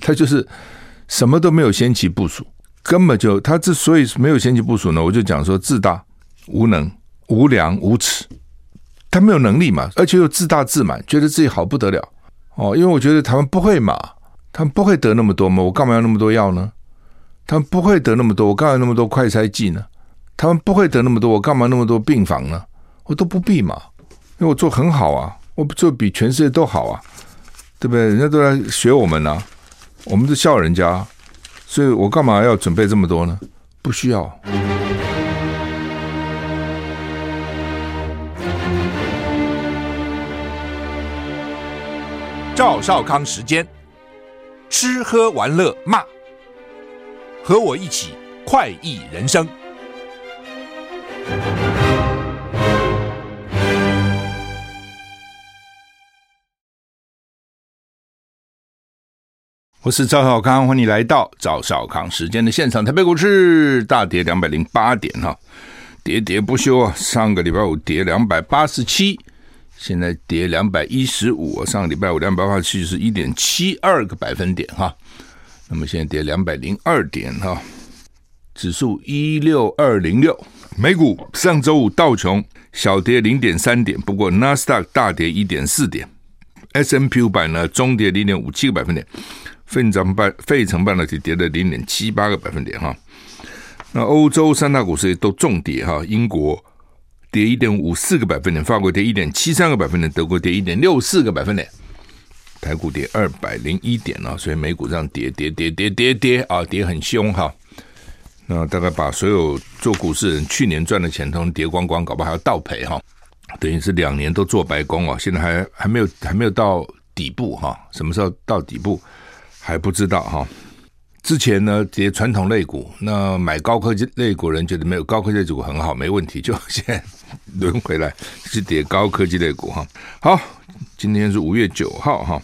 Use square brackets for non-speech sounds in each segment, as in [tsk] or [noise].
他就是什么都没有先期部署，根本就他之所以没有先期部署呢，我就讲说自大、无能、无良、无耻，他没有能力嘛，而且又自大自满，觉得自己好不得了哦。因为我觉得他们不会嘛，他们不会得那么多嘛，我干嘛要那么多药呢？他们不会得那么多，我干嘛那么多快筛剂呢？他们不会得那么多，我干嘛那么多病房呢？我都不必嘛，因为我做很好啊，我做比全世界都好啊，对不对？人家都来学我们呢、我们都笑人家，所以我干嘛要准备这么多呢？不需要。赵少康时间，吃喝玩乐骂，和我一起快意人生。我是赵少康，欢迎来到赵少康时间的现场。台北股市大跌两百零八点哈，跌跌不休啊！上个礼拜五跌两百八十七，现在跌两百一十五。上个礼拜五两百八十七是一点七二个百分点哈，那么现在跌两百零二点哈，指数一六二零六。美股上周五道琼小跌零点三点，不过纳斯达克大跌一点四点，S&P 五百呢中跌零点五七个百分点。费城半费城半导体跌了零点七八个百分点哈，那欧洲三大股市都重跌哈，英国跌一点五四个百分点，法国跌一点七三个百分点，德国跌一点六四个百分点，台股跌二百零一点啊，所以美股这样跌跌跌跌跌跌啊，跌很凶哈。那大概把所有做股市人去年赚的钱都跌光光，搞不好还要倒赔哈，等于是两年都做白工哦，现在还还没有还没有到底部哈，什么时候到底部？还不知道哈，之前呢跌传统类股，那买高科技类股人觉得没有高科技类股很好，没问题，就 [laughs] 现在轮回来是跌高科技类股哈。好，今天是五月九号哈，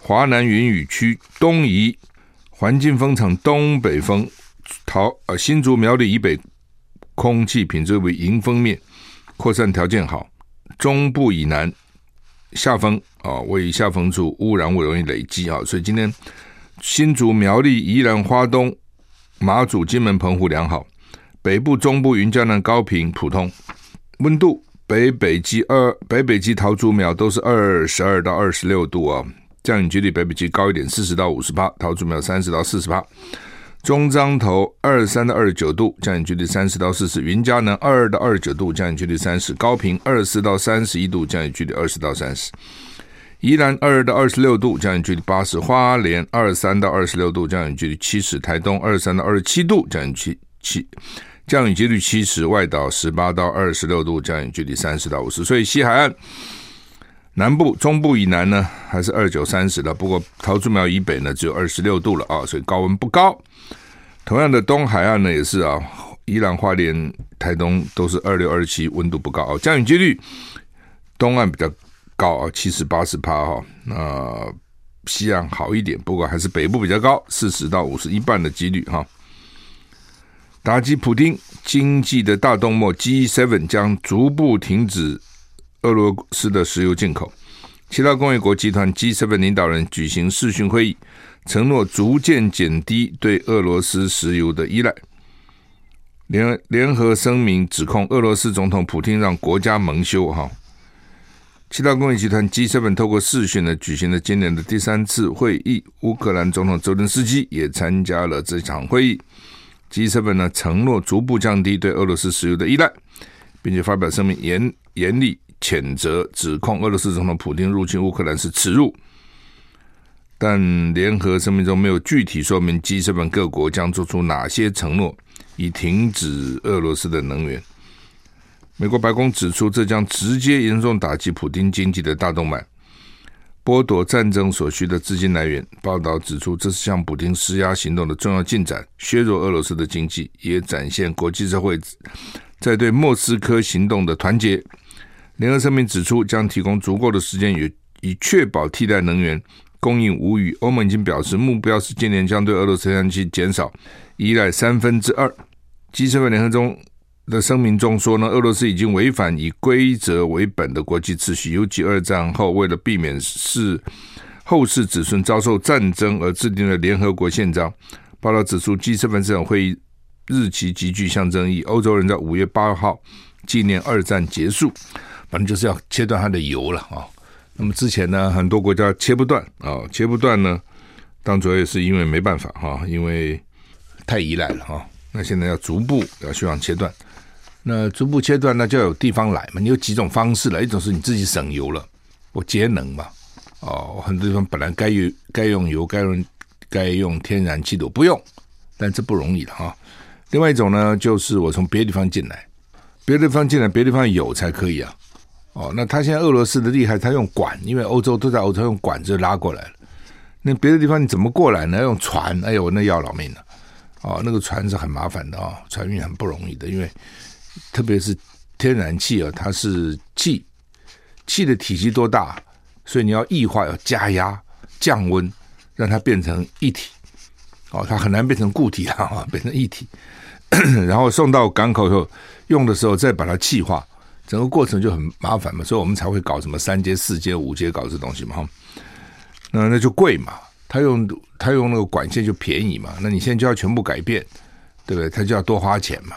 华南云雨区东移，环境风场东北风，桃呃新竹苗栗以北空气品质为迎风面，扩散条件好，中部以南下风啊，位于下风处污染物容易累积啊，所以今天。新竹、苗栗、宜兰、花东、马祖、金门、澎湖良好，北部、中部、云嘉南、高屏普通。温度北北基二、北北基桃竹苗都是二十二到二十六度啊。降雨几率北北基高一点，四十到五十八，桃竹苗三十到四十八。中彰投二十三到二十九度，降雨几率三十到四十。云嘉南二到二十九度，降雨几率三十。高屏二十四到三十一度，降雨几率二十到三十。宜兰二到二十六度，降雨距离八十；花莲二三到二十六度，降雨距离七十；台东二三到二十七度，降雨七七，降雨几率七十；外岛十八到二十六度，降雨距离三十到五十。所以西海岸南部、中部以南呢，还是二九三十的。不过桃竹苗以北呢，只有二十六度了啊，所以高温不高。同样的，东海岸呢也是啊，宜兰花莲、台东都是二六二七，温度不高啊，降雨几率东岸比较。高啊，七十八十趴哈，那西岸好一点，不过还是北部比较高，四十到五十一半的几率哈。打击普丁经济的大动脉，G7 将逐步停止俄罗斯的石油进口。其他工业国集团 G7 领导人举行视讯会议，承诺逐渐减低对俄罗斯石油的依赖。联联合声明指控俄罗斯总统普丁让国家蒙羞哈。其他工业集团 G7 透过视讯呢举行了今年的第三次会议，乌克兰总统泽连斯基也参加了这场会议。G7 呢承诺逐步降低对俄罗斯石油的依赖，并且发表声明严严厉谴责指控俄罗斯总统普京入侵乌克兰是耻辱。但联合声明中没有具体说明 G7 各国将做出哪些承诺以停止俄罗斯的能源。美国白宫指出，这将直接严重打击普丁经济的大动脉，剥夺战争所需的资金来源。报道指出，这是向普丁施压行动的重要进展，削弱俄罗斯的经济，也展现国际社会在对莫斯科行动的团结。联合声明指出，将提供足够的时间，以以确保替代能源供应无虞。欧盟已经表示，目标是今年将对俄罗斯天然气减少依赖三分之二。G7 联合中。的声明中说呢，俄罗斯已经违反以规则为本的国际秩序，尤其二战后为了避免是后世子孙遭受战争而制定了联合国宪章。报道指出，G7 分会议日期极具象征意义。欧洲人在五月八号纪念二战结束，反正就是要切断它的油了啊。那么之前呢，很多国家切不断啊，切不断呢，当主要也是因为没办法哈，因为太依赖了哈。那现在要逐步要希望切断，那逐步切断那就要有地方来嘛。你有几种方式了，一种是你自己省油了，我节能嘛。哦，很多地方本来该用该用油该用该用天然气都不用，但这不容易的哈。另外一种呢，就是我从别的地方进来，别的地方进来，别的地方有才可以啊。哦，那他现在俄罗斯的厉害，他用管，因为欧洲都在欧洲用管子拉过来了。那别的地方你怎么过来呢？用船，哎呦，那要老命了。哦，那个船是很麻烦的啊，船运很不容易的，因为特别是天然气啊，它是气，气的体积多大，所以你要液化，要加压、降温，让它变成液体。哦，它很难变成固体啊，[laughs] 变成液体，[coughs] 然后送到港口以后，用的时候再把它气化。整个过程就很麻烦嘛，所以我们才会搞什么三阶、四阶、五阶搞这东西嘛，哈。那那就贵嘛，他用他用那个管线就便宜嘛，那你现在就要全部改变，对不对？他就要多花钱嘛。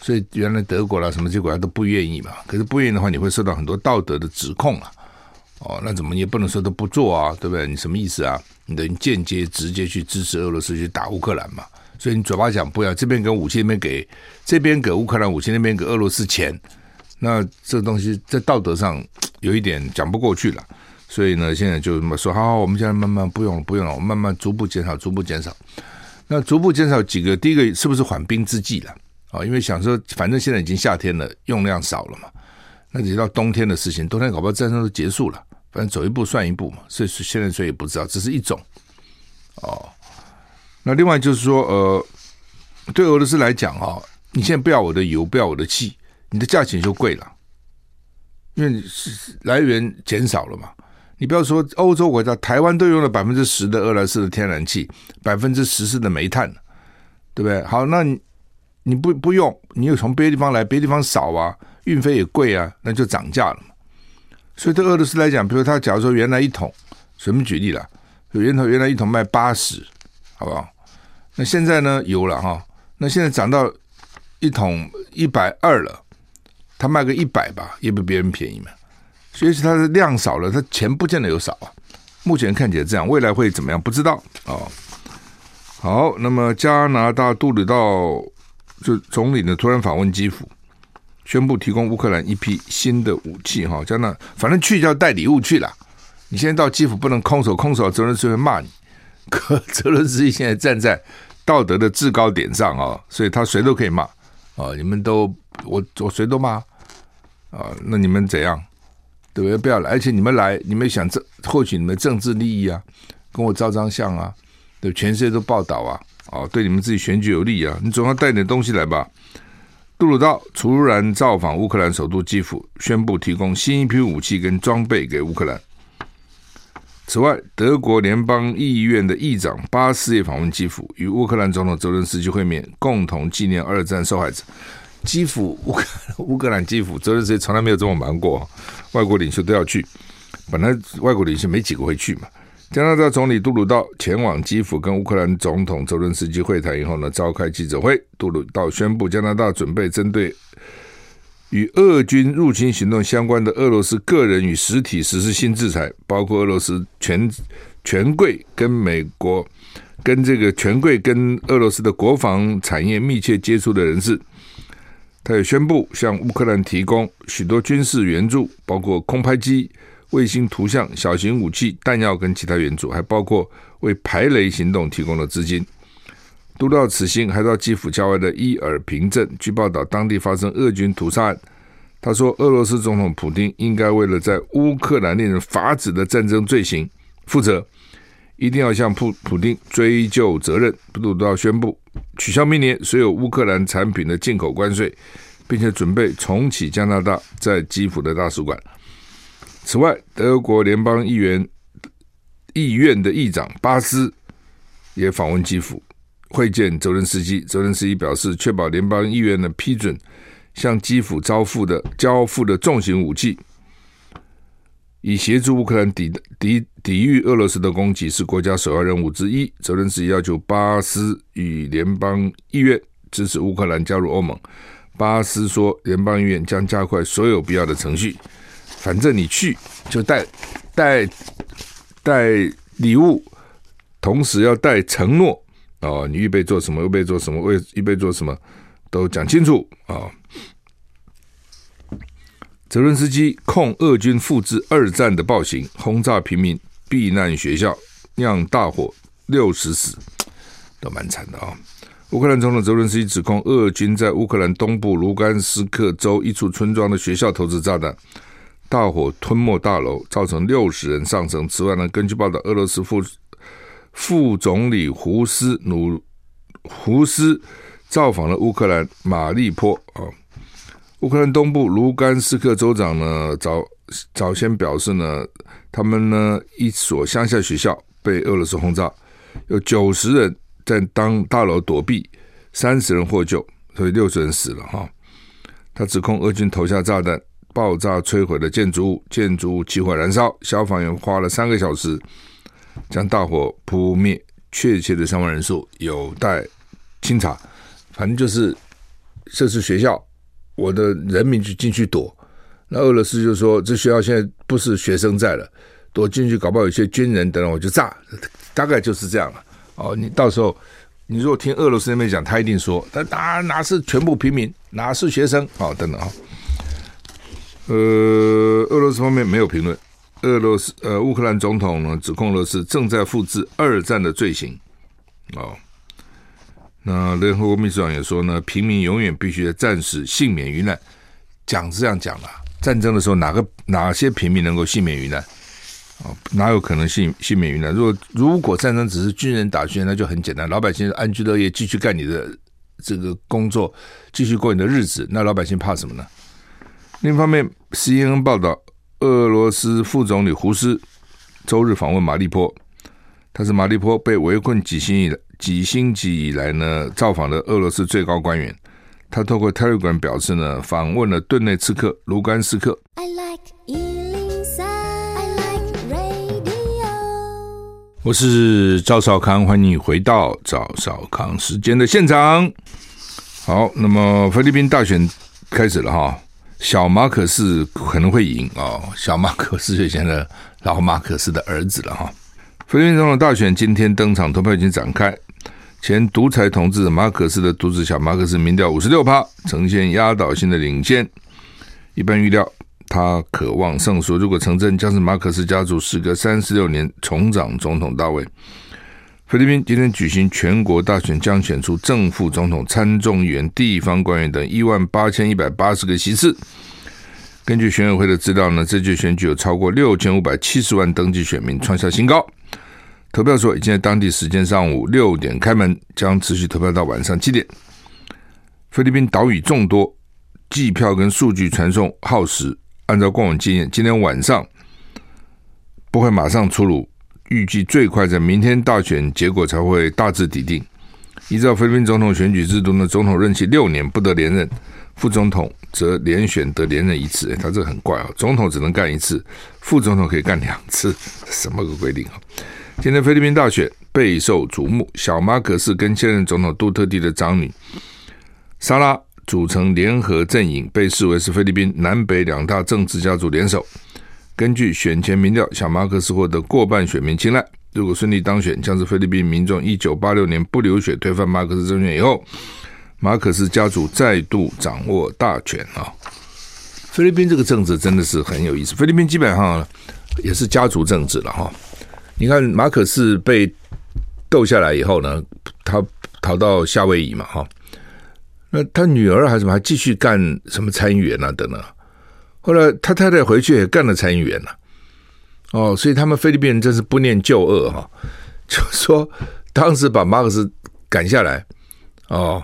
所以原来德国啦什么这些国家都不愿意嘛，可是不愿意的话，你会受到很多道德的指控啊。哦，那怎么也不能说都不做啊，对不对？你什么意思啊？你等于间接直接去支持俄罗斯去打乌克兰嘛。所以你嘴巴讲不要，这边给武器，那边给这边给乌克兰武器，那边给俄罗斯钱。那这东西在道德上 [tsk] 有一点讲不过去了，所以呢，现在就这么说，好好，我们现在慢慢不用，不用了，我们慢慢逐步减少，逐步减少。那逐步减少几个，第一个是不是缓兵之计了啊？因为想说，反正现在已经夏天了，用量少了嘛，那直到冬天的事情，冬天搞不好战争都结束了，反正走一步算一步嘛。所以现在所以也不知道，这是一种哦。那另外就是说，呃，对俄罗斯来讲啊，你现在不要我的油，不要我的气。你的价钱就贵了，因为是来源减少了嘛。你不要说欧洲国家，台湾都用了百分之十的俄罗斯的天然气，百分之十四的煤炭，对不对？好，那你不不用，你又从别的地方来，别的地方少啊，运费也贵啊，那就涨价了嘛。所以对俄罗斯来讲，比如他假如说原来一桶，随便举例了，源头原来一桶卖八十，好不好？那现在呢，有了哈，那现在涨到一桶一百二了。他卖个一百吧，也比别人便宜嘛。所以是它的量少了，他钱不见得有少啊。目前看起来这样，未来会怎么样？不知道哦。好，那么加拿大杜鲁道就总理呢突然访问基辅，宣布提供乌克兰一批新的武器哈。加拿大反正去就要带礼物去了。你现在到基辅不能空手，空手泽伦斯会骂你。[laughs] 可泽伦斯基现在站在道德的制高点上啊，所以他谁都可以骂啊。你们都我我谁都骂。啊，那你们怎样？对不对？不要来，而且你们来，你们想挣获取你们政治利益啊，跟我照张相啊，对，全世界都报道啊，哦，对你们自己选举有利啊，你总要带点东西来吧。杜鲁道突然造访乌克兰首都基辅，宣布提供新一批武器跟装备给乌克兰。此外，德国联邦议院的议长巴斯也访问基辅，与乌克兰总统泽伦斯基会面，共同纪念二战受害者。基辅乌克乌克兰基辅，泽连斯基从来没有这么忙过。外国领袖都要去，本来外国领袖没几个会去嘛。加拿大总理杜鲁道前往基辅跟乌克兰总统泽连斯基会谈以后呢，召开记者会。杜鲁道宣布，加拿大准备针对与俄军入侵行动相关的俄罗斯个人与实体实施新制裁，包括俄罗斯权权贵跟美国跟这个权贵跟俄罗斯的国防产业密切接触的人士。他也宣布向乌克兰提供许多军事援助，包括空拍机、卫星图像、小型武器、弹药跟其他援助，还包括为排雷行动提供的资金。都到此行，还到基辅郊外的伊尔平镇，据报道当地发生俄军屠杀案。他说，俄罗斯总统普丁应该为了在乌克兰令人发指的战争罪行负责。一定要向普普丁追究责任。杜鲁道宣布取消明年所有乌克兰产品的进口关税，并且准备重启加拿大在基辅的大使馆。此外，德国联邦议员议院的议长巴斯也访问基辅，会见泽伦斯基。泽伦斯基表示，确保联邦议院的批准向基辅交付的交付的重型武器。以协助乌克兰抵抵抵御俄罗斯的攻击是国家首要任务之一。泽伦斯基要求巴斯与联邦议院支持乌克兰加入欧盟。巴斯说，联邦议院将加快所有必要的程序。反正你去就带带带礼物，同时要带承诺哦，你预备做什么？预备做什么？为预备做什么？都讲清楚啊！泽伦斯基控俄军复制二战的暴行，轰炸平民避难学校，酿大火，六十死，都蛮惨的啊、乌克兰总统泽伦斯基指控俄军在乌克兰东部卢甘斯克州一处村庄的学校投掷炸弹，大火吞没大楼，造成六十人丧生。此外呢，根据报道，俄罗斯副副总理胡斯努胡斯造访了乌克兰马利坡啊。乌克兰东部卢甘斯克州长呢早早先表示呢，他们呢一所乡下学校被俄罗斯轰炸，有九十人在当大楼躲避，三十人获救，所以六十人死了哈。他指控俄军投下炸弹，爆炸摧毁了建筑物，建筑物起火燃烧，消防员花了三个小时将大火扑灭，确切的伤亡人数有待清查。反正就是这是学校。我的人民就进去躲，那俄罗斯就说，这学校现在不是学生在了，躲进去搞不好有些军人等等，我就炸，大概就是这样了。哦，你到时候你如果听俄罗斯那边讲，他一定说，他哪哪是全部平民，哪是学生，哦，等等啊。呃，俄罗斯方面没有评论。俄罗斯呃，乌克兰总统呢指控俄罗斯正在复制二战的罪行，哦。那联合国秘书长也说呢，平民永远必须暂时幸免于难。讲是这样讲的，战争的时候哪个哪些平民能够幸免于难？哦，哪有可能幸幸免于难？如果如果战争只是军人打军人，那就很简单，老百姓安居乐业，继续干你的这个工作，继续过你的日子，那老百姓怕什么呢？另一方面，CNN 报道，俄罗斯副总理胡斯周日访问马利坡，他是马利坡被围困几星期的。几星期以来呢，造访的俄罗斯最高官员。他透过 Telegram 表示呢，访问了顿内刺客、卢甘斯克。I like 103, I like radio。我是赵少康，欢迎你回到赵少康时间的现场。好，那么菲律宾大选开始了哈，小马可仕可能会赢哦。小马可仕就现在老马可仕的儿子了哈。菲律宾总统大选今天登场，投票已经展开。前独裁统治马可仕的独子小马可仕民调五十六趴，呈现压倒性的领先。一般预料他渴望胜出，如果成真，将是马可仕家族时隔三十六年重掌总统大位。菲律宾今天举行全国大选，将选出正副总统、参众议员、地方官员等一万八千一百八十个席次。根据选委会的资料呢，这届选举有超过六千五百七十万登记选民，创下新高。投票所已经在当地时间上午六点开门，将持续投票到晚上七点。菲律宾岛屿众多，计票跟数据传送耗时。按照过往经验，今天晚上不会马上出炉，预计最快在明天大选结果才会大致底定。依照菲律宾总统选举制度呢，总统任期六年不得连任，副总统则连选得连任一次。诶，他这个很怪啊，总统只能干一次，[laughs] 副总统可以干两次，[laughs] 什么个规定啊？今天菲律宾大选备受瞩目，小马可是跟现任总统杜特地的长女莎拉组成联合阵营，被视为是菲律宾南北两大政治家族联手。根据选前民调，小马可仕获得过半选民青睐。如果顺利当选，将是菲律宾民众一九八六年不流血推翻马克思政权以后，马可仕家族再度掌握大权啊！菲律宾这个政治真的是很有意思，菲律宾基本上也是家族政治了哈。你看，马可仕被斗下来以后呢，他逃到夏威夷嘛，哈，那他女儿还什么还继续干什么参议员啊等等。后来他太太回去也干了参议员了，哦，所以他们菲律宾人真是不念旧恶哈，[laughs] 就说当时把马克思赶下来，哦，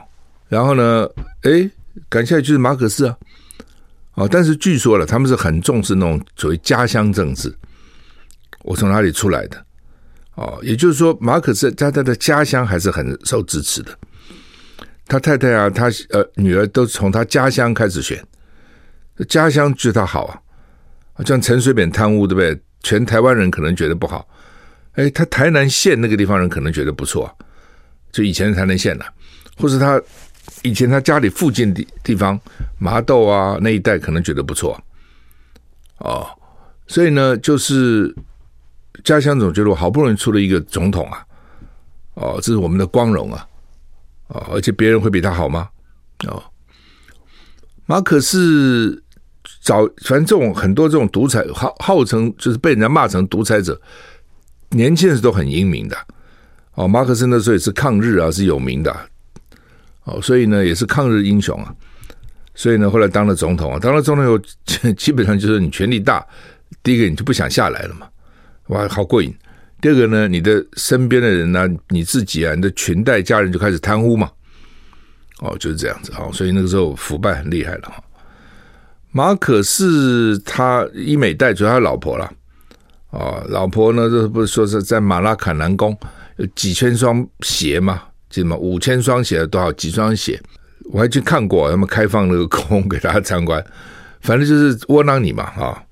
然后呢，诶，赶下来就是马可仕啊，哦，但是据说了，他们是很重视那种所谓家乡政治，我从哪里出来的。哦，也就是说，马可仕在他的家乡还是很受支持的。他太太啊，他呃女儿都从他家乡开始选，家乡觉得他好啊。像陈水扁贪污，对不对？全台湾人可能觉得不好，哎，他台南县那个地方人可能觉得不错，就以前的台南县了，或是他以前他家里附近的地方麻豆啊那一带可能觉得不错，哦，所以呢，就是家乡总觉得我好不容易出了一个总统啊，哦，这是我们的光荣啊，哦，而且别人会比他好吗？哦，马可是。早，反正这种很多这种独裁号号称就是被人家骂成独裁者，年轻人都很英明的哦。马克思那时候也是抗日啊，是有名的哦，所以呢也是抗日英雄啊。所以呢后来当了总统啊，当了总统以后，基本上就是你权力大，第一个你就不想下来了嘛，哇，好过瘾。第二个呢，你的身边的人呢、你自己啊，你的裙带家人就开始贪污嘛，哦，就是这样子啊。所以那个时候腐败很厉害了哈。马可是他伊美代，主要他老婆了哦，老婆呢，这不是说是在马拉卡南宫有几千双鞋吗？什么？五千双鞋多少？几双鞋？我还去看过，他们开放那个宫给大家参观。反正就是窝囊你嘛啊，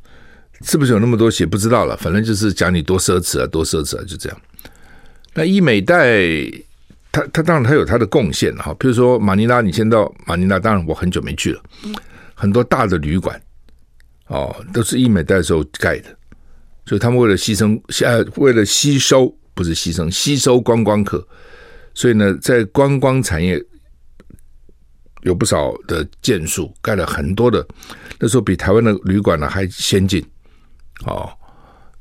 是不是有那么多鞋？不知道了。反正就是讲你多奢侈啊，多奢侈啊，就这样。那医美代，他他当然他有他的贡献哈。比如说马尼拉，你先到马尼拉，当然我很久没去了。很多大的旅馆，哦，都是医美代时候盖的，所以他们为了牺牲，呃，为了吸收，不是牺牲，吸收观光客，所以呢，在观光产业有不少的建树，盖了很多的，那时候比台湾的旅馆呢还先进，哦，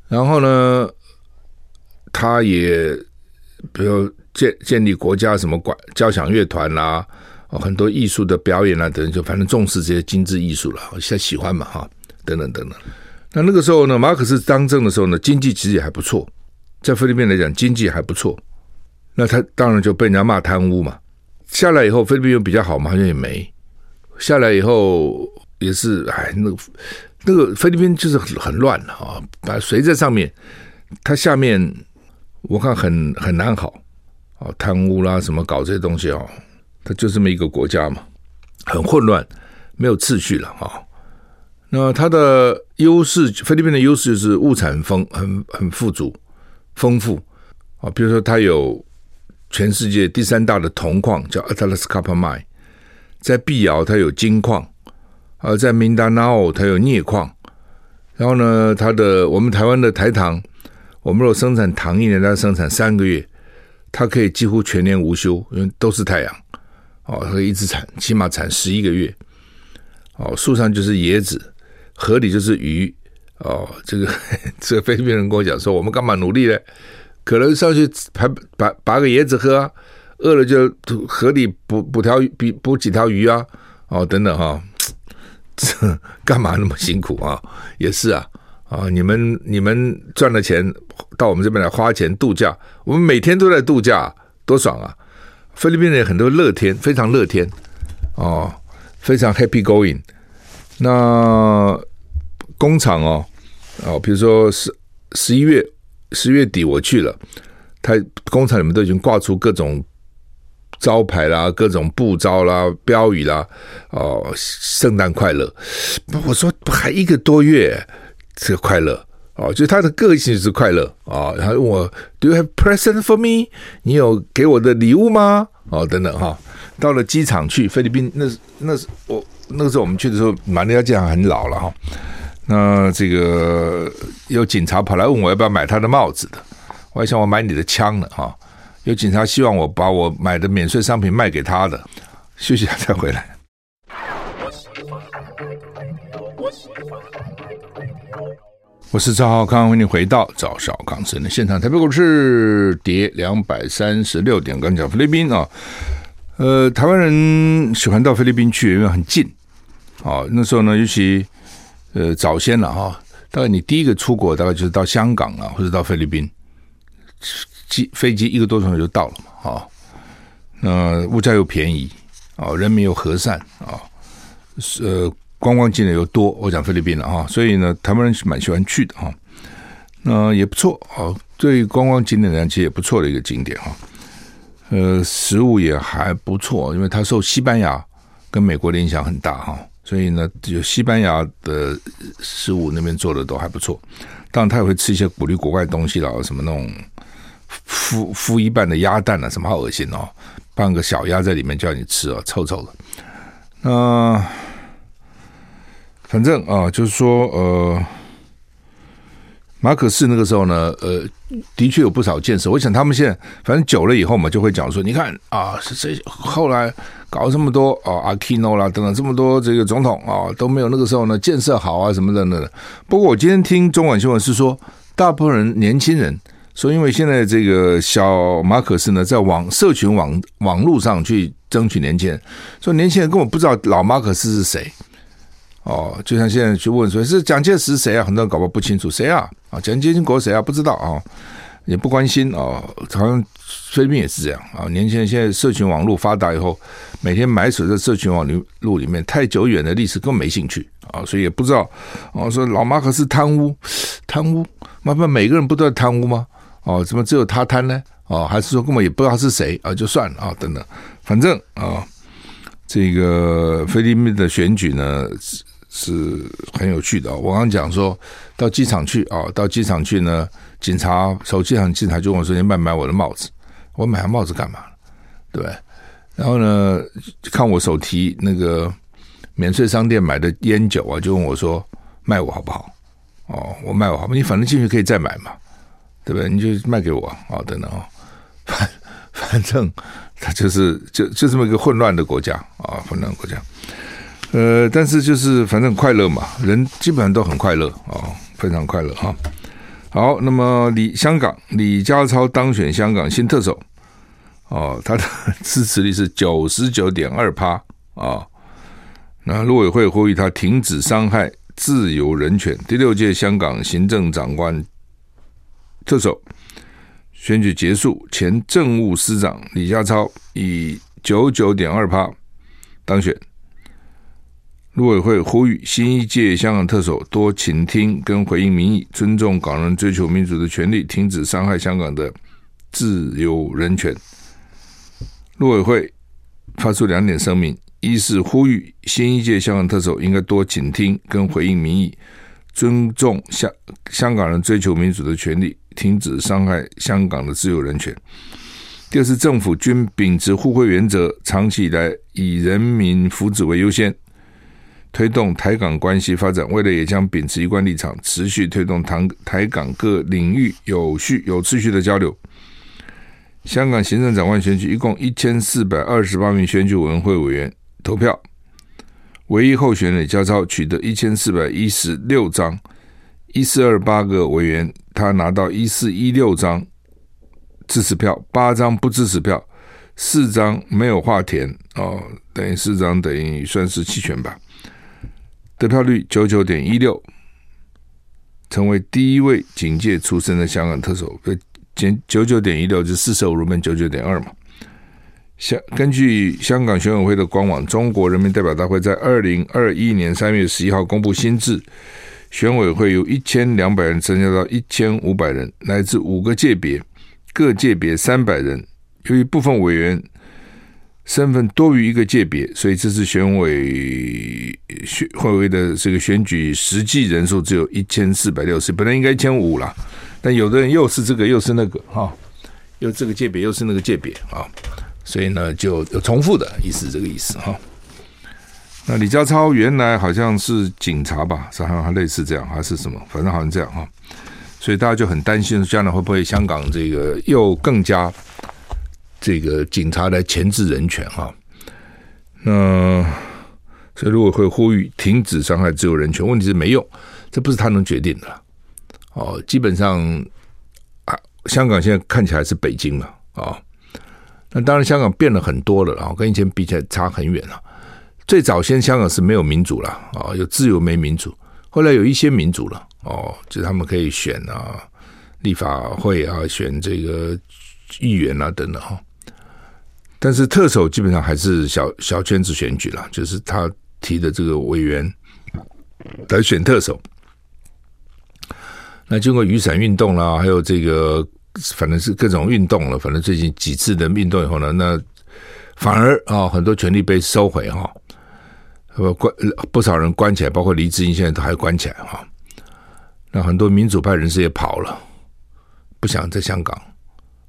然后呢，他也比如建建立国家什么管交响乐团啦、很多艺术的表演啊，等就反正重视这些精致艺术了，现在喜欢嘛哈，等等等等。那那个时候呢，马可仕当政的时候呢，经济其实也还不错，在菲律宾来讲经济还不错。那他当然就被人家骂贪污嘛。下来以后，菲律宾又比较好嘛，好像也没。下来以后也是，哎，那个那个菲律宾就是很很乱啊，把谁在上面，他下面我看很很难好啊，贪污啦什么搞这些东西哦。它就这么一个国家嘛，很混乱，没有秩序了啊。那它的优势，菲律宾的优势就是物产丰很很富足、丰富啊。比如说，它有全世界第三大的铜矿，叫 Atlas-Campamay Mine，在碧瑶它有金矿，而在明达纳欧它有镍矿。然后呢，它的我们台湾的台糖，我们如果生产糖一年，它生产三个月，它可以几乎全年无休，因为都是太阳。哦，可以一直产，起码产十一个月。哦，树上就是椰子，河里就是鱼。哦，这个这个菲律宾人跟我讲说，我们干嘛努力呢？可能上去拔拔拔个椰子喝啊，饿了就河里捕捕条鱼，捕捕几条鱼啊。哦，等等哈、哦，这干嘛那么辛苦啊？也是啊，啊，你们你们赚了钱到我们这边来花钱度假，我们每天都在度假，多爽啊！菲律宾人很多乐天，非常乐天哦，非常 happy going。那工厂哦，哦，比如说十十一月十月底我去了，他工厂里面都已经挂出各种招牌啦、各种布招啦、标语啦，哦，圣诞快乐。我说还一个多月，这快乐。哦，就他的个性是快乐啊、哦，然后问我，Do you have present for me？你有给我的礼物吗？哦，等等哈、到了机场去菲律宾，那那是我那个时候我们去的时候，马尼拉机场很老了哈、那这个有警察跑来问我要不要买他的帽子的，我还想我买你的枪呢哈、有警察希望我把我买的免税商品卖给他的，休息一下再回来。我是赵少康，欢迎回到赵少康真的现场。台北股市跌两百三十六点，刚讲菲律宾啊，呃，台湾人喜欢到菲律宾去，因为很近啊。那时候呢，尤其呃早先了哈，大概你第一个出国，大概就是到香港啊，或者到菲律宾，机飞机一个多钟头就到了嘛啊。那物价又便宜啊，人民又和善啊，呃。观光景点又多，我讲菲律宾了哈，所以呢，台湾人是蛮喜欢去的哈。那也不错啊，对观光景点来讲，其实也不错的一个景点哈。呃，食物也还不错，因为它受西班牙跟美国的影响很大哈。所以呢，有西班牙的食物那边做的都还不错。当然，他也会吃一些古里古怪的东西啦，什么那种孵孵一半的鸭蛋啊，什么好恶心哦，半个小鸭在里面叫你吃啊，臭臭的。那、反正啊，就是说呃。马可仕那个时候呢，呃，的确有不少建设。我想他们现在反正久了以后嘛，就会讲说，你看啊，谁后来搞这么多啊，阿基诺啦等等这么多这个总统啊，都没有那个时候呢建设好啊什么的呢。不过我今天听中广新闻是说，大部分人年轻人说，因为现在这个小马可仕呢，在网社群网网络上去争取年轻人，说年轻人根本不知道老马可仕是谁。哦，就像现在去问说，是蒋介石谁啊？很多人搞不不清楚谁啊？啊，蒋经国谁啊？不知道啊，也不关心啊。好像菲律宾也是这样啊。年轻人现在社群网络发达以后，每天埋首在社群网络里面，太久远的历史根本没兴趣啊，所以也不知道。哦，说老马可是贪污，贪污，那不每个人不都在贪污吗？哦，怎么只有他贪呢？哦，还是说根本也不知道是谁啊？就算了啊，等等，反正啊，这个菲律宾的选举呢。是很有趣的哦。我刚刚讲说到机场去啊，到机场去呢，警察手机上警察就问我说：“你买不买我的帽子？”我买帽子干嘛？对。然后呢，看我手提那个免税商店买的烟酒啊，就问我说：“卖我好不好？”哦，我卖我好不好？你反正进去可以再买嘛，对不对？你就卖给我啊，等等啊，反反正他 [laughs] 就是就就这么一个混乱的国家啊，混乱的国家。呃，但是就是反正快乐嘛，人基本上都很快乐啊、非常快乐哈。好，那么李香港李家超当选香港新特首，哦，他的支持率是 [laughs] 九十九点二趴啊。那陆委会呼吁他停止伤害自由人权。第六届香港行政长官特首选举结束，前政务司长李家超以九九点二趴当选。陆委会呼吁新一届香港特首多倾听跟回应民意，尊重港人追求民主的权利，停止伤害香港的自由人权。陆委会发出两点声明：一是呼吁新一届香港特首应该多倾听跟回应民意，尊重香香港人追求民主的权利，停止伤害香港的自由人权；第二是政府均秉持互惠原则，长期以来以人民福祉为优先。推动台港关系发展，未来也将秉持一贯立场，持续推动台台港各领域有序、有秩序的交流。香港行政长官选举一共一千四百二十八名选举委员会委员投票，唯一候选人李家超取得一千四百一十六张，一四二八个委员他拿到一四一六张支持票，八张不支持票，四张没有划填哦，等于四张等于算是弃权吧。得票率九九点一六，成为第一位警界出身的香港特首。减九九点一六就四舍五入变九九点二嘛。香根据香港选委会的官网，中国人民代表大会在二零二一年三月十一号公布新制，选委会由一千两百人增加到一千五百人，来自五个界别，各界别三百人。由于部分委员身份多于一个界别，所以这次选委选会委的这个选举实际人数只有一千四百六十，本来应该一千五了，但有的人又是这个又是那个哈，又这个界别又是那个界别啊，所以呢就有重复的意思，这个意思哈。那李家超原来好像是警察吧，是好像类似这样，还是什么，反正好像这样哈，所以大家就很担心将来会不会香港这个又更加。这个警察来钳制人权哈，那所以如果会呼吁停止伤害自由人权，问题是没用，这不是他能决定的哦。基本上啊，香港现在看起来是北京了啊。那当然，香港变了很多了啊，跟以前比起来差很远了。最早先香港是没有民主了啊，有自由没民主，后来有一些民主了哦，就他们可以选啊，立法会啊，选这个议员啊等等哈。但是特首基本上还是小小圈子选举了，就是他提的这个委员来选特首。那经过雨伞运动啦，还有这个反正是各种运动了，反正最近几次的运动以后呢，那反而啊很多权力被收回哈。呃关不少人关起来，包括黎智英现在都还关起来哈。那很多民主派人士也跑了，不想在香港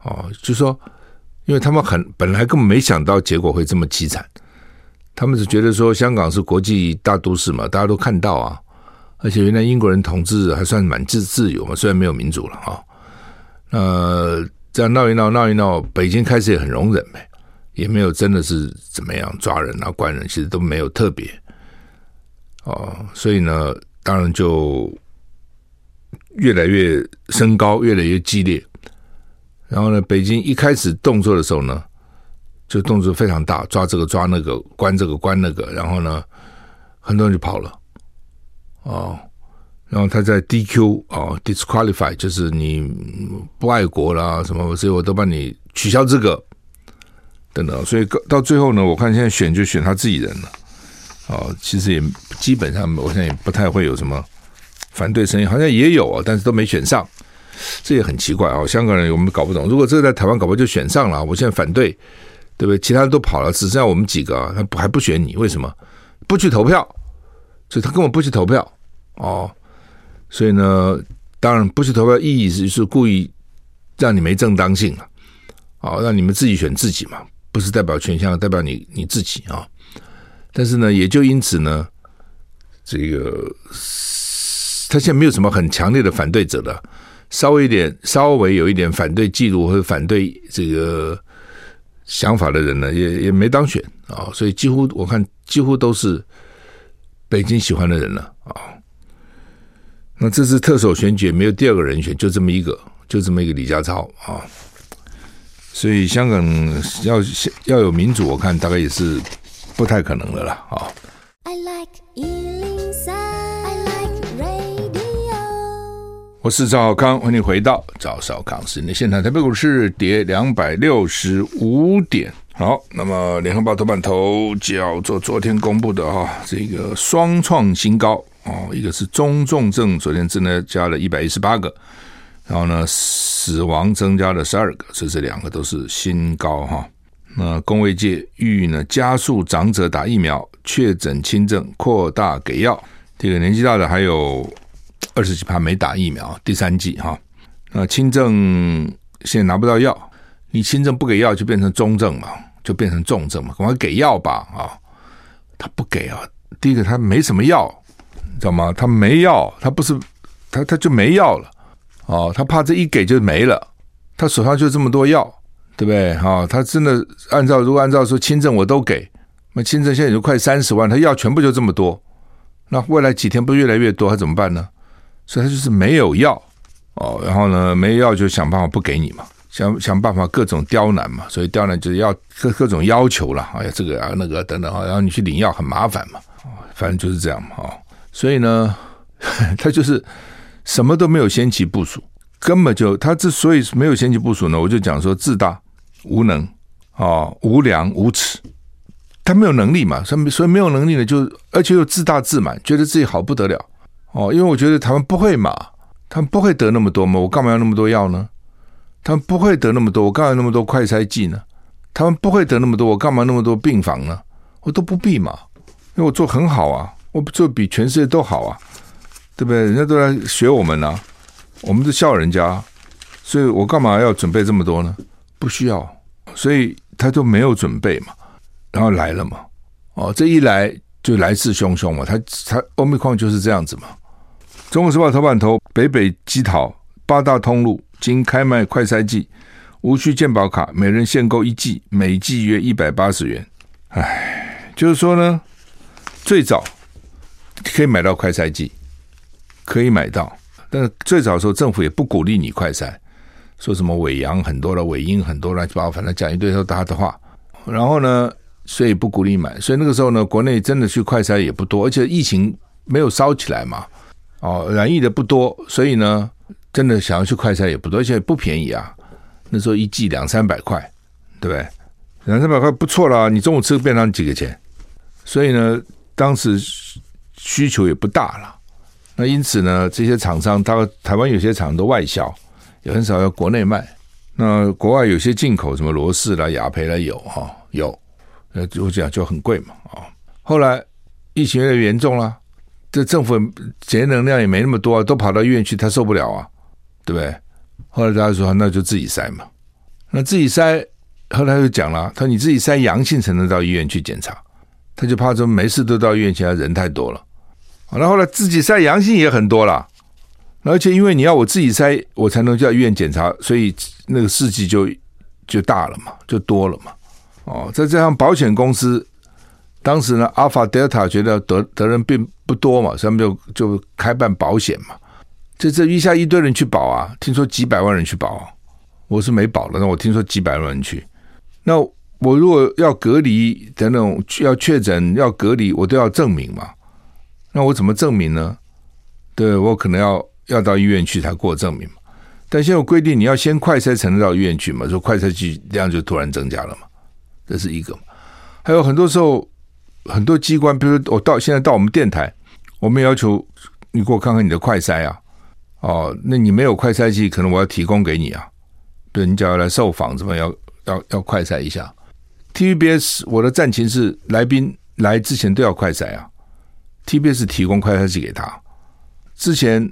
哦，就说因为他们很本来根本没想到结果会这么凄惨，他们只觉得说香港是国际大都市嘛，大家都看到啊，而且原来英国人统治还算蛮自自由嘛，虽然没有民主了哈。那这样闹一闹闹一闹，北京开始也很容忍呗。也没有真的是怎么样抓人啊、关人，其实都没有特别哦，所以呢，当然就越来越升高，越来越激烈。然后呢，北京一开始动作的时候呢，就动作非常大，抓这个抓那个，关这个关那个，然后呢，很多人就跑了哦。然后他在 DQ 哦，disqualify 就是你不爱国啦什么，所以我都帮你取消资格。等等，所以到最后呢，我看现在选就选他自己人了，哦，其实也基本上，我现在也不太会有什么反对声音，好像也有啊，但是都没选上，这也很奇怪啊。香港人我们搞不懂，如果这个在台湾搞不就选上了，我现在反对，对不对？其他人都跑了，只剩下我们几个，他还不选你，为什么？不去投票，所以他根本不去投票哦。所以呢，当然不去投票意义是是故意让你没正当性了，哦，让你们自己选自己嘛。不是代表全香，代表你你自己啊！但是呢，也就因此呢，这个他现在没有什么很强烈的反对者的，稍微一点、稍微有一点反对记录或者反对这个想法的人呢，也也没当选啊，所以几乎我看几乎都是北京喜欢的人了啊。那这次特首选举没有第二个人选，就这么一个，就这么一个李家超啊。所以香港要要有民主，我看大概也是不太可能的了啊。I like 我是赵少康，欢迎回到赵少康时间的现场。台北股市跌两百六十五点。好，那么联合报头版头叫做昨天公布的哈，这个双创新高哦，一个是中重症，昨天真的加了一百一十八个。然后呢，死亡增加了十二个，所以这两个都是新高哈。那公卫界欲呢加速长者打疫苗，确诊轻症扩大给药。这个年纪大的还有二十几趴没打疫苗，第三剂哈。那轻症现在拿不到药，你轻症不给药就变成中症嘛，就变成重症嘛，赶快给药吧啊！他不给啊，第一个他没什么药，你知道吗？他没药，他不是他他就没药了。哦，他怕这一给就没了，他手上就这么多药，对不对？哈、哦，他真的按照如果按照说轻症我都给，那轻症现在就快三十万，他药全部就这么多，那未来几天不越来越多，他怎么办呢？所以他就是没有药哦，然后呢，没有药就想办法不给你嘛，想想办法各种刁难嘛，所以刁难就是要各各种要求了，哎呀这个啊那个等等啊，然后你去领药很麻烦嘛，反正就是这样嘛，哦，所以呢，[laughs] 他就是。什么都没有先期部署，根本就他之所以没有先期部署呢，我就讲说自大、无能啊、无良、无耻，他没有能力嘛，所以所以没有能力呢，就而且又自大自满，觉得自己好不得了哦。因为我觉得他们不会嘛，他们不会得那么多嘛，我干嘛要那么多药呢？他们不会得那么多，我干嘛要那么多快筛剂呢？他们不会得那么多，我干嘛那么多病房呢？我都不必嘛，因为我做很好啊，我做比全世界都好啊。对不对？人家都来学我们呢、啊，我们都笑人家，所以我干嘛要准备这么多呢？不需要，所以他就没有准备嘛，然后来了嘛，哦，这一来就来势汹汹嘛，他他欧米矿就是这样子嘛。中国时报头版头，北北基桃八大通路经开卖快筛剂，无需健保卡，每人限购一剂，每剂约一百八十元。哎，就是说呢，最早可以买到快筛剂。可以买到，但是最早的时候政府也不鼓励你快筛，说什么伪阳很多了，伪阴很多乱七八糟，反正讲一堆说大的话。然后呢，所以不鼓励买，所以那个时候呢，国内真的去快筛也不多，而且疫情没有烧起来嘛，哦，染疫的不多，所以呢，真的想要去快筛也不多，而且不便宜啊。那时候一剂两三百块，对不对？两三百块不错了，你中午吃个便当几个钱？所以呢，当时需求也不大了。那因此呢，这些厂商，他台湾有些厂都外销，也很少要国内卖。那国外有些进口，什么罗氏啦、雅培啦有哈有，呃，就这样就很贵嘛啊。后来疫情越来越严重了，这政府节能量也没那么多啊，都跑到医院去，他受不了啊，对不对？后来大家说那就自己筛嘛，那自己筛，后来就讲了，他说你自己筛阳性才能到医院去检查，他就怕说没事都到医院去，人太多了。好了，后来自己筛阳性也很多了，而且因为你要我自己筛，我才能叫医院检查，所以那个试剂就就大了嘛，就多了嘛。哦，再加上保险公司。当时呢，阿尔法、德尔塔觉得得得人并不多嘛，所以他们就就开办保险嘛。这这一下一堆人去保啊，听说几百万人去保。我是没保的，那我听说几百万人去。那我如果要隔离的那种，要确诊要隔离，我都要证明嘛。那我怎么证明呢？对，我可能要要到医院去才过证明嘛。但现在有规定，你要先快筛才能到医院去嘛，说快筛剂量就突然增加了嘛，这是一个嘛。还有很多时候。很多机关，比如我到现在到我们电台，我们要求你给我看看你的快筛啊，哦，那你没有快筛剂，可能我要提供给你啊。比如你只要来受访，怎么要要要快筛一下？TVBS 我的战情是来宾来之前都要快筛啊，TVBS 提供快筛剂给他。之前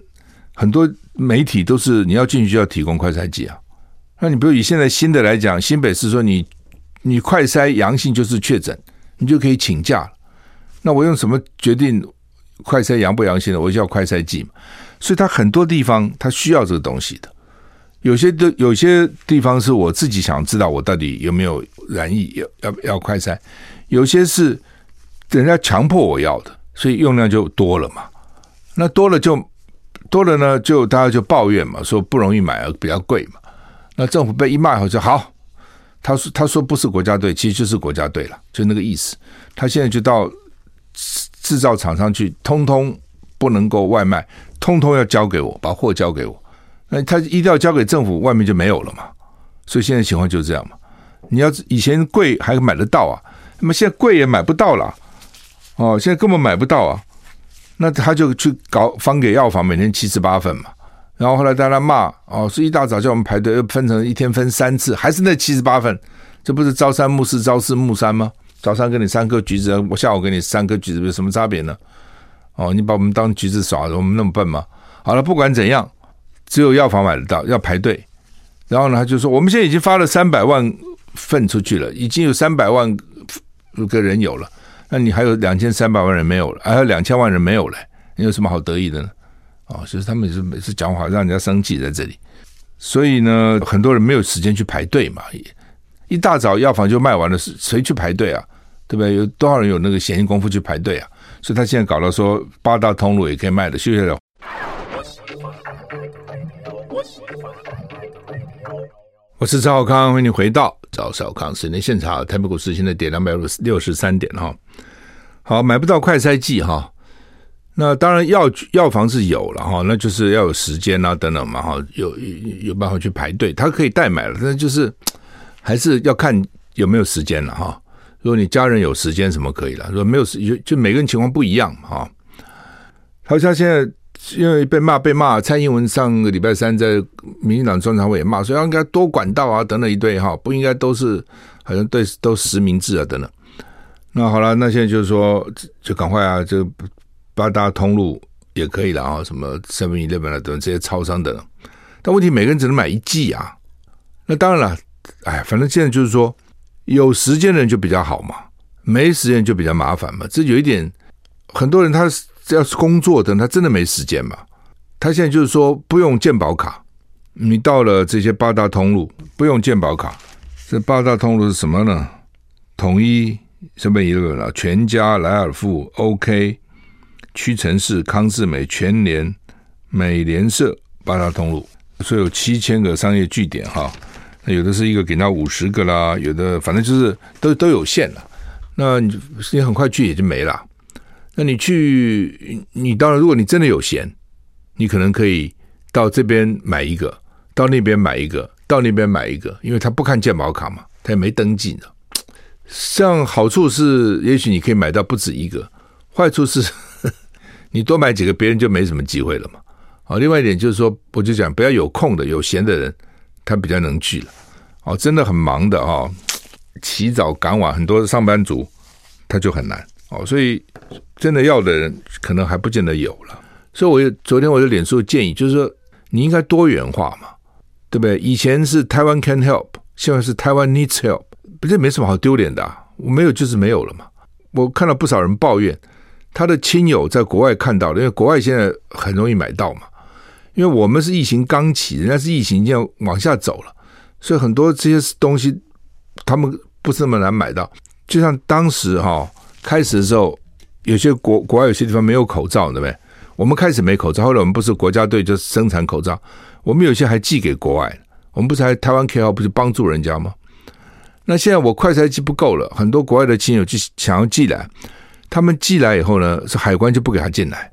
很多媒体都是你要进去就要提供快筛剂啊。那你比如以现在新的来讲，新北市说你你快筛阳性就是确诊。你就可以请假了。那我用什么决定快筛阳不阳性的？我就要快筛剂嘛。所以它很多地方它需要这个东西的。有些的有些地方是我自己想知道我到底有没有染疫，要要要快筛。有些是人家强迫我要的，所以用量就多了嘛。那多了就多了呢，就大家就抱怨嘛，说不容易买，比较贵嘛。那政府被一骂以后就好。他说：“他说不是国家队，其实就是国家队了，就那个意思。他现在就到制造厂商去，通通不能够外卖，通通要交给我，把货交给我。那他一定要交给政府，外面就没有了嘛。所以现在情况就是这样嘛。你要以前贵还买得到啊，那么现在贵也买不到了。哦，现在根本买不到啊。那他就去搞发给药房，每天七十八份嘛。”然后后来大家骂哦，是一大早叫我们排队，又分成一天分三次，还是那七十八份，这不是朝三暮四，朝四暮三吗？早上给你三颗橘子，我下午给你三颗橘子，有什么差别呢？哦，你把我们当橘子耍，我们那么笨吗？好了，不管怎样，只有药房买得到，要排队。然后呢，他就说，我们现在已经发了三百万份出去了，已经有三百万个人有了，那你还有两千三百万人没有了，还有两千万人没有了，你有什么好得意的呢？哦，其实他们也是每次讲话让人家生气在这里，所以呢，很多人没有时间去排队嘛。一大早药房就卖完了，谁去排队啊？对不对？有多少人有那个闲工夫去排队啊？所以他现在搞到说八大通路也可以卖的，谢谢了。我是赵少康，欢迎你回到赵少康时间现场。台北股市现在跌两百六十三点哈。好，买不到快筛剂哈。那当然药药房是有了哈，那就是要有时间啊等等嘛哈，有有办法去排队，他可以代买了，但就是还是要看有没有时间了哈。如果你家人有时间，什么可以了；如果没有时间，就每个人情况不一样哈。好像现在因为被骂被骂，蔡英文上个礼拜三在民进党专常会也骂，说应该多管道啊等等一堆哈，不应该都是好像对都实名制啊等等。那好了，那现在就是说就赶快啊就。八大通路也可以了啊，什么 Seven Eleven 啊等这些超商等，但问题每个人只能买一剂啊。那当然了，哎，反正现在就是说，有时间的人就比较好嘛，没时间就比较麻烦嘛。这有一点，很多人他要是工作的，他真的没时间嘛。他现在就是说不用健保卡，你到了这些八大通路不用健保卡。这八大通路是什么呢？统一 Seven Eleven 啊，全家、莱尔富、OK。屈臣氏、康是美、全联、美联社八大通路，所以有七千个商业据点哈。那有的是一个给到五十个啦，有的反正就是都都有限了。那你你很快去也就没了。那你去，你当然如果你真的有闲，你可能可以到这边买一个，到那边买一个，到那边买一个，因为他不看健保卡嘛，他也没登记呢。像好处是，也许你可以买到不止一个，坏处是。你多买几个，别人就没什么机会了嘛。好，另外一点就是说，我就讲不要有空的、有闲的人，他比较能聚了。哦，真的很忙的哦，起早赶晚，很多上班族他就很难。哦，所以真的要的人可能还不见得有了。所以，我昨天我就脸书建议就是说，你应该多元化嘛，对不对？以前是台湾 can help，现在是台湾 needs help，不这没什么好丢脸的啊。我没有就是没有了嘛。我看到不少人抱怨，他的亲友在国外看到了，因为国外现在很容易买到嘛。因为我们是疫情刚起，人家是疫情已经往下走了，所以很多这些东西他们不是那么难买到。就像当时哈、哦、开始的时候，有些国国外有些地方没有口罩，对不对？我们开始没口罩，后来我们不是国家队就生产口罩，我们有些还寄给国外，我们不是还台湾 K 号不是帮助人家吗？那现在我快筛机不够了，很多国外的亲友就想要寄来，他们寄来以后呢，是海关就不给他进来。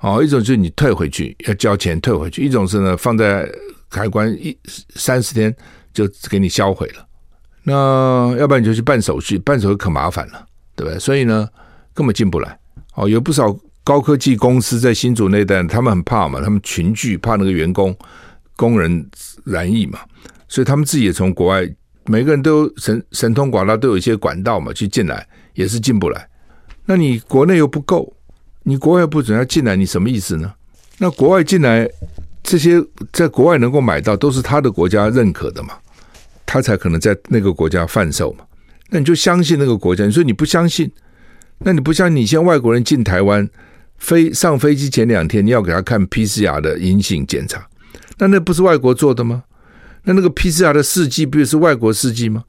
哦，一种就是你退回去要交钱退回去，一种是呢放在海关一三十天就给你销毁了。那要不然你就去办手续，办手续可麻烦了，对不对？所以呢根本进不来。哦，有不少高科技公司在新竹那一带，他们很怕嘛，他们群聚怕那个员工工人染疫嘛，所以他们自己也从国外每个人都神神通广大，都有一些管道嘛去进来，也是进不来。那你国内又不够。你国外不准要进来，你什么意思呢？那国外进来，这些在国外能够买到，都是他的国家认可的嘛，他才可能在那个国家贩售嘛。那你就相信那个国家？你说你不相信，那你不像你像外国人进台湾，飞上飞机前两天，你要给他看 PCR 的阴性检查，那那不是外国做的吗？那那个 PCR 的试剂不也是外国试剂吗？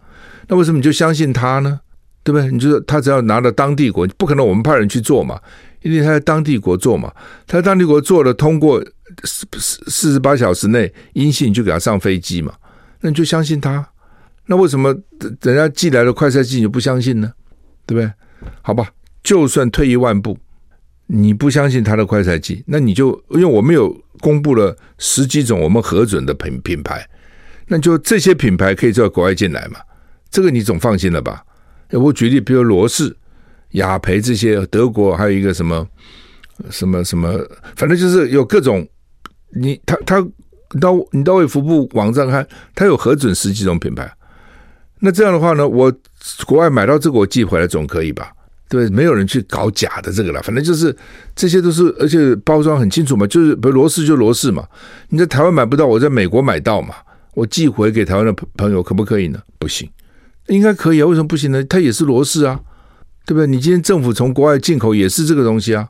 那为什么你就相信他呢？对不对？你就他只要拿到当地国，不可能我们派人去做嘛。因为他在当地国做嘛，他在当地国做了，通过四四四十八小时内阴性就给他上飞机嘛，那你就相信他？那为什么人家寄来的快筛剂你就不相信呢？对不对？好吧，就算退一万步，你不相信他的快筛剂，那你就因为我们有公布了十几种我们核准的品品牌，那就这些品牌可以在国外进来嘛？这个你总放心了吧？我举例，比如罗氏。雅培这些，德国还有一个什么什么什么，反正就是有各种。你他他到你到卫福部网站看，他有核准十几种品牌。那这样的话呢，我国外买到这个，我寄回来总可以吧？对，没有人去搞假的这个了。反正就是这些都是，而且包装很清楚嘛，就是比如罗氏就罗氏嘛。你在台湾买不到，我在美国买到嘛，我寄回给台湾的朋友可不可以呢？不行，应该可以啊？为什么不行呢？它也是罗氏啊。对不对？你今天政府从国外进口也是这个东西啊，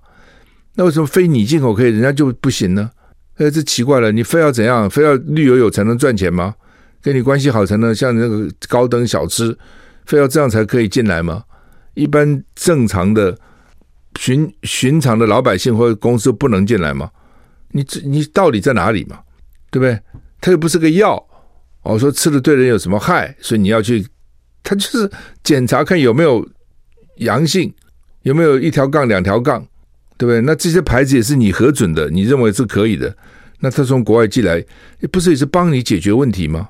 那为什么非你进口可以，人家就不行呢？哎，这奇怪了，你非要怎样？非要绿油油才能赚钱吗？跟你关系好才能像那个高登小吃，非要这样才可以进来吗？一般正常的寻寻常的老百姓或者公司不能进来吗？你这你到底在哪里嘛？对不对？它又不是个药，我说吃了对人有什么害，所以你要去，他就是检查看有没有。阳性有没有一条杠两条杠，对不对？那这些牌子也是你核准的，你认为是可以的。那他从国外寄来，不是也是帮你解决问题吗？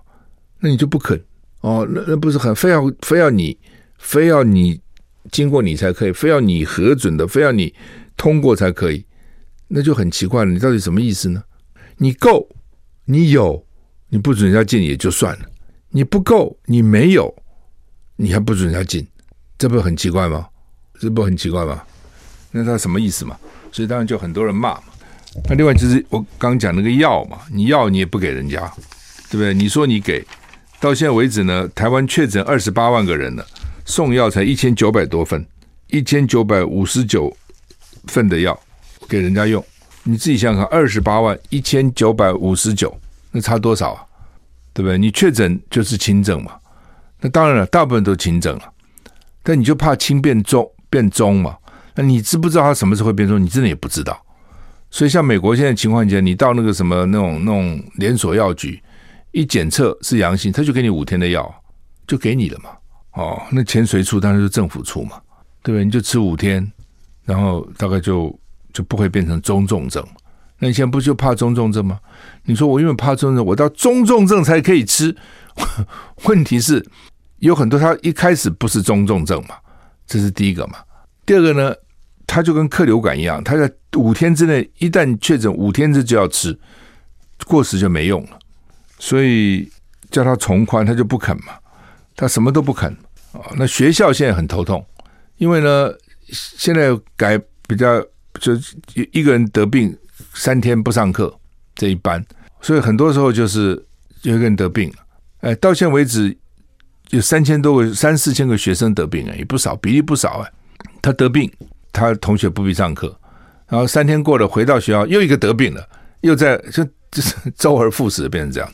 那你就不肯哦？那那不是很非要非要你非要你经过你才可以，非要你核准的，非要你通过才可以，那就很奇怪了。你到底什么意思呢？你够，你有，你不准人家进也就算了；你不够，你没有，你还不准他进。这不很奇怪吗？这不很奇怪吗？那他什么意思嘛？所以当然就很多人骂嘛。那另外就是我刚讲那个药嘛，你药你也不给人家，对不对？你说你给，到现在为止呢，台湾确诊二十八万个人了，送药才一千九百多份，一千九百五十九份的药给人家用，你自己想想看，二十八万一千九百五十九，那差多少啊？对不对？你确诊就是轻症嘛，那当然了，大部分都轻症了。但你就怕轻变重变重嘛？那你知不知道它什么时候会变重？你真的也不知道。所以像美国现在情况下，你到那个什么那种那种连锁药局，一检测是阳性，他就给你五天的药，就给你了嘛。哦，那钱谁出？当然是政府出嘛，对不对？你就吃五天，然后大概就就不会变成中重症。那你现在不就怕中重症吗？你说我因为怕中症，我到中重症才可以吃。[laughs] 问题是。有很多，他一开始不是中重症嘛，这是第一个嘛。第二个呢，他就跟克流感一样，他在五天之内一旦确诊，五天之就要吃，过时就没用了。所以叫他从宽，他就不肯嘛，他什么都不肯啊。那学校现在很头痛，因为呢，现在改比较就一个人得病三天不上课这一班，所以很多时候就是有一个人得病了，哎，到现在为止有三千多个三四千个学生得病了，也不少，比例不少啊。他得病，他同学不必上课，然后三天过了回到学校又一个得病了，又在就就是周而复始变成这样。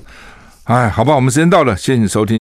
哎，好吧，我们时间到了，谢谢你收听。